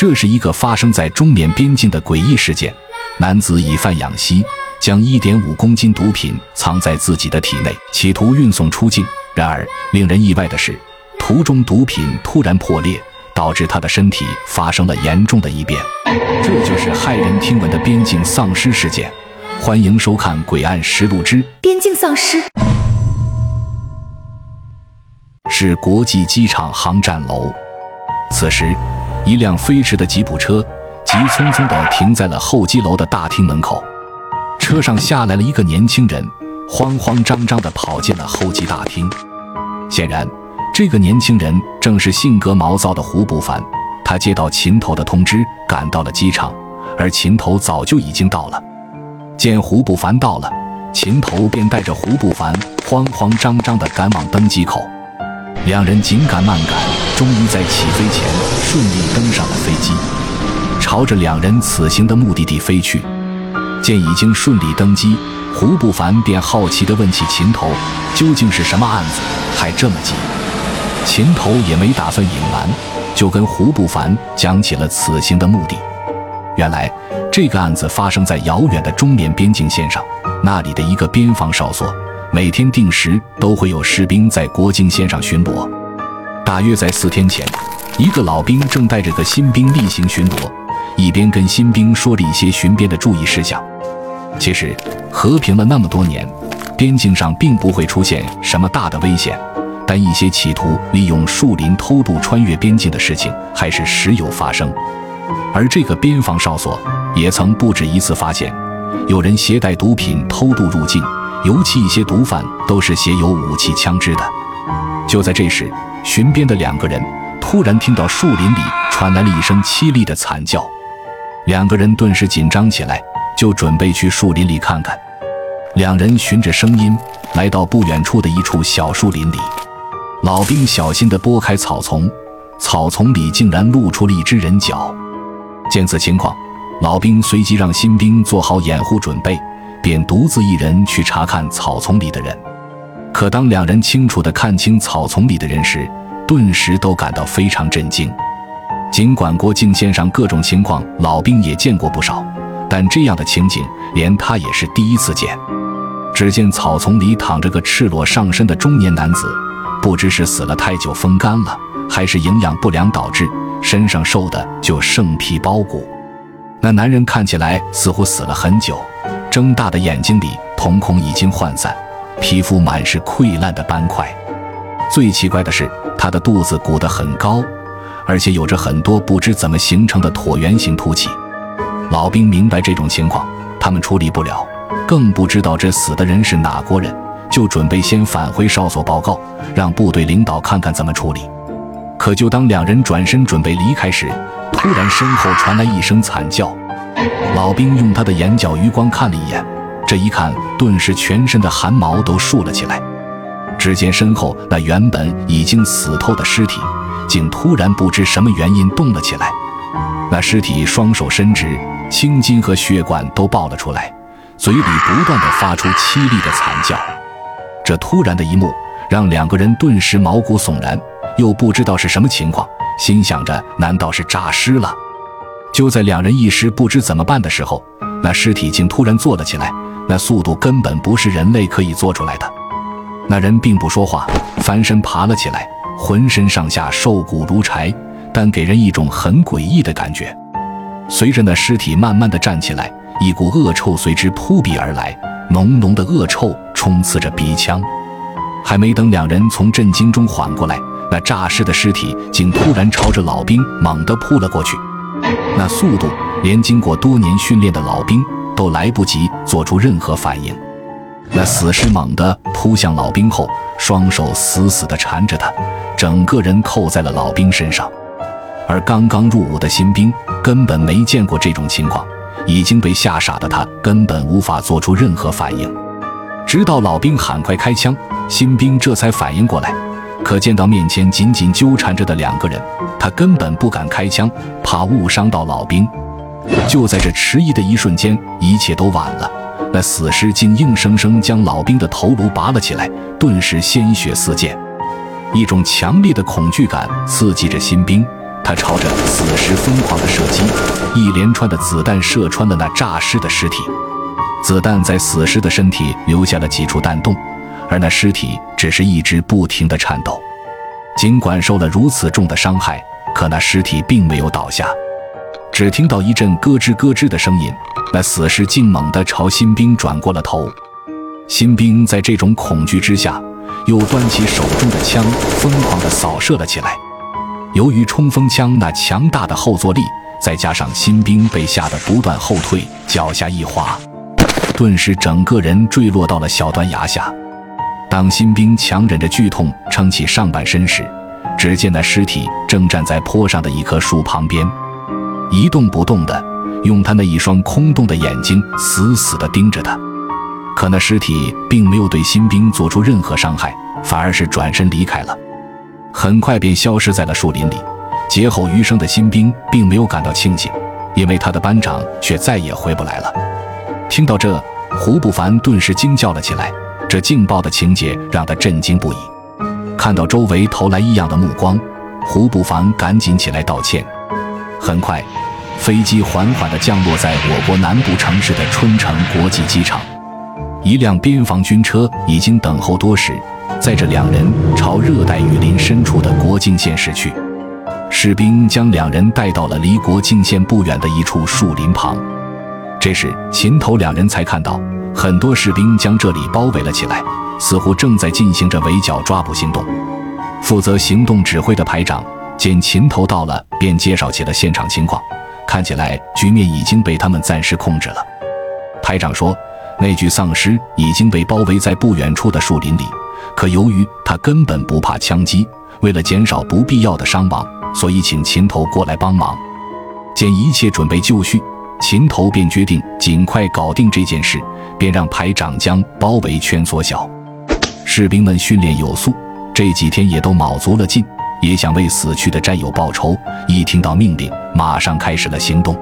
这是一个发生在中缅边境的诡异事件。男子以贩养吸，将一点五公斤毒品藏在自己的体内，企图运送出境。然而，令人意外的是，途中毒品突然破裂，导致他的身体发生了严重的异变。这就是骇人听闻的边境丧尸事件。欢迎收看《诡案实录之边境丧尸》。是国际机场航站楼。此时，一辆飞驰的吉普车急匆匆地停在了候机楼的大厅门口。车上下来了一个年轻人，慌慌张张地跑进了候机大厅。显然，这个年轻人正是性格毛躁的胡不凡。他接到秦头的通知，赶到了机场，而秦头早就已经到了。见胡不凡到了，秦头便带着胡不凡慌慌张张地赶往登机口。两人紧赶慢赶，终于在起飞前顺利登上了飞机，朝着两人此行的目的地飞去。见已经顺利登机，胡不凡便好奇地问起秦头：“究竟是什么案子，还这么急？”秦头也没打算隐瞒，就跟胡不凡讲起了此行的目的。原来，这个案子发生在遥远的中缅边境线上，那里的一个边防哨所。每天定时都会有士兵在国境线上巡逻。大约在四天前，一个老兵正带着个新兵例行巡逻，一边跟新兵说了一些巡边的注意事项。其实和平了那么多年，边境上并不会出现什么大的危险，但一些企图利用树林偷渡穿越边境的事情还是时有发生。而这个边防哨所也曾不止一次发现有人携带毒品偷渡入境。尤其一些毒贩都是携有武器枪支的。就在这时，巡边的两个人突然听到树林里传来了一声凄厉的惨叫，两个人顿时紧张起来，就准备去树林里看看。两人循着声音来到不远处的一处小树林里，老兵小心地拨开草丛，草丛里竟然露出了一只人脚。见此情况，老兵随即让新兵做好掩护准备。便独自一人去查看草丛里的人，可当两人清楚地看清草丛里的人时，顿时都感到非常震惊。尽管国境线上各种情况老兵也见过不少，但这样的情景连他也是第一次见。只见草丛里躺着个赤裸上身的中年男子，不知是死了太久风干了，还是营养不良导致，身上瘦的就剩皮包骨。那男人看起来似乎死了很久。睁大的眼睛里瞳孔已经涣散，皮肤满是溃烂的斑块。最奇怪的是，他的肚子鼓得很高，而且有着很多不知怎么形成的椭圆形凸起。老兵明白这种情况，他们处理不了，更不知道这死的人是哪国人，就准备先返回哨所报告，让部队领导看看怎么处理。可就当两人转身准备离开时，突然身后传来一声惨叫。老兵用他的眼角余光看了一眼，这一看，顿时全身的汗毛都竖了起来。只见身后那原本已经死透的尸体，竟突然不知什么原因动了起来。那尸体双手伸直，青筋和血管都爆了出来，嘴里不断的发出凄厉的惨叫。这突然的一幕，让两个人顿时毛骨悚然，又不知道是什么情况，心想着难道是诈尸了？就在两人一时不知怎么办的时候，那尸体竟突然坐了起来，那速度根本不是人类可以做出来的。那人并不说话，翻身爬了起来，浑身上下瘦骨如柴，但给人一种很诡异的感觉。随着那尸体慢慢的站起来，一股恶臭随之扑鼻而来，浓浓的恶臭充斥着鼻腔。还没等两人从震惊中缓过来，那诈尸的尸体竟突然朝着老兵猛地扑了过去。那速度，连经过多年训练的老兵都来不及做出任何反应。那死尸猛地扑向老兵后，双手死死地缠着他，整个人扣在了老兵身上。而刚刚入伍的新兵根本没见过这种情况，已经被吓傻的他根本无法做出任何反应。直到老兵喊快开枪，新兵这才反应过来。可见到面前紧紧纠缠着的两个人，他根本不敢开枪，怕误伤到老兵。就在这迟疑的一瞬间，一切都晚了。那死尸竟硬生生将老兵的头颅拔了起来，顿时鲜血四溅。一种强烈的恐惧感刺激着新兵，他朝着死尸疯狂的射击，一连串的子弹射穿了那诈尸的尸体，子弹在死尸的身体留下了几处弹洞，而那尸体只是一直不停地颤抖。尽管受了如此重的伤害，可那尸体并没有倒下。只听到一阵咯吱咯吱的声音，那死尸竟猛地朝新兵转过了头。新兵在这种恐惧之下，又端起手中的枪，疯狂地扫射了起来。由于冲锋枪那强大的后坐力，再加上新兵被吓得不断后退，脚下一滑，顿时整个人坠落到了小断崖下。当新兵强忍着剧痛撑起上半身时，只见那尸体正站在坡上的一棵树旁边。一动不动的，用他那一双空洞的眼睛死死地盯着他。可那尸体并没有对新兵做出任何伤害，反而是转身离开了，很快便消失在了树林里。劫后余生的新兵并没有感到庆幸，因为他的班长却再也回不来了。听到这，胡不凡顿时惊叫了起来。这劲爆的情节让他震惊不已。看到周围投来异样的目光，胡不凡赶紧起来道歉。很快，飞机缓缓地降落在我国南部城市的春城国际机场。一辆边防军车已经等候多时，载着两人朝热带雨林深处的国境线驶去。士兵将两人带到了离国境线不远的一处树林旁。这时，秦头两人才看到，很多士兵将这里包围了起来，似乎正在进行着围剿抓捕行动。负责行动指挥的排长。见秦头到了，便介绍起了现场情况。看起来局面已经被他们暂时控制了。排长说，那具丧尸已经被包围在不远处的树林里，可由于他根本不怕枪击，为了减少不必要的伤亡，所以请秦头过来帮忙。见一切准备就绪，秦头便决定尽快搞定这件事，便让排长将包围圈缩小。士兵们训练有素，这几天也都卯足了劲。也想为死去的战友报仇。一听到命令，马上开始了行动。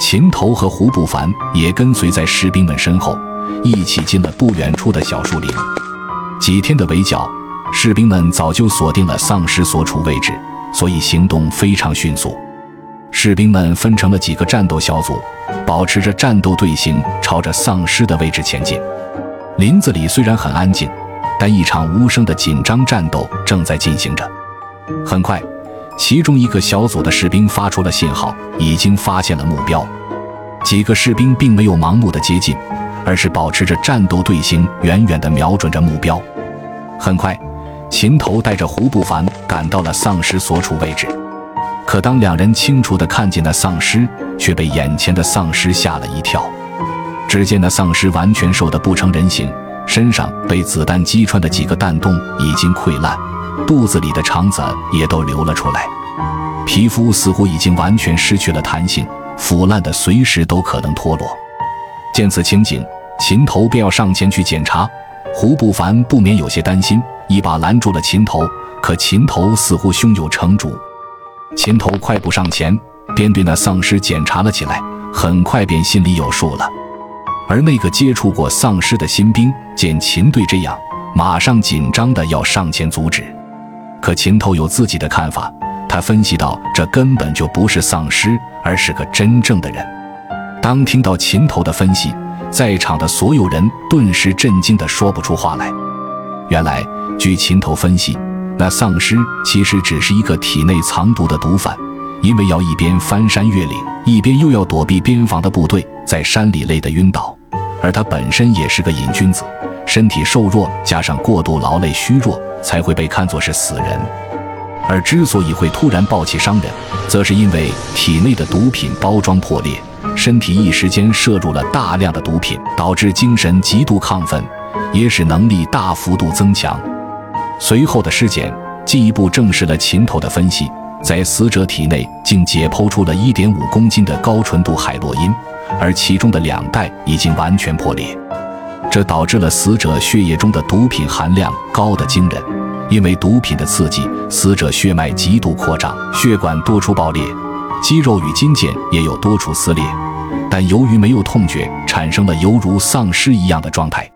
秦头和胡不凡也跟随在士兵们身后，一起进了不远处的小树林。几天的围剿，士兵们早就锁定了丧尸所处位置，所以行动非常迅速。士兵们分成了几个战斗小组，保持着战斗队形，朝着丧尸的位置前进。林子里虽然很安静，但一场无声的紧张战斗正在进行着。很快，其中一个小组的士兵发出了信号，已经发现了目标。几个士兵并没有盲目的接近，而是保持着战斗队形，远远地瞄准着目标。很快，秦头带着胡不凡赶到了丧尸所处位置。可当两人清楚地看见那丧尸，却被眼前的丧尸吓了一跳。只见那丧尸完全瘦得不成人形，身上被子弹击穿的几个弹洞已经溃烂。肚子里的肠子也都流了出来，皮肤似乎已经完全失去了弹性，腐烂的随时都可能脱落。见此情景，秦头便要上前去检查，胡不凡不免有些担心，一把拦住了秦头。可秦头似乎胸有成竹，秦头快步上前，便对那丧尸检查了起来，很快便心里有数了。而那个接触过丧尸的新兵见秦队这样，马上紧张的要上前阻止。可秦头有自己的看法，他分析到，这根本就不是丧尸，而是个真正的人。当听到秦头的分析，在场的所有人顿时震惊的说不出话来。原来，据秦头分析，那丧尸其实只是一个体内藏毒的毒贩，因为要一边翻山越岭，一边又要躲避边防的部队，在山里累得晕倒，而他本身也是个瘾君子，身体瘦弱，加上过度劳累虚弱。才会被看作是死人，而之所以会突然暴起伤人，则是因为体内的毒品包装破裂，身体一时间摄入了大量的毒品，导致精神极度亢奋，也使能力大幅度增强。随后的尸检进一步证实了秦头的分析，在死者体内竟解剖出了一点五公斤的高纯度海洛因，而其中的两袋已经完全破裂。这导致了死者血液中的毒品含量高得惊人，因为毒品的刺激，死者血脉极度扩张，血管多处爆裂，肌肉与筋腱也有多处撕裂，但由于没有痛觉，产生了犹如丧尸一样的状态。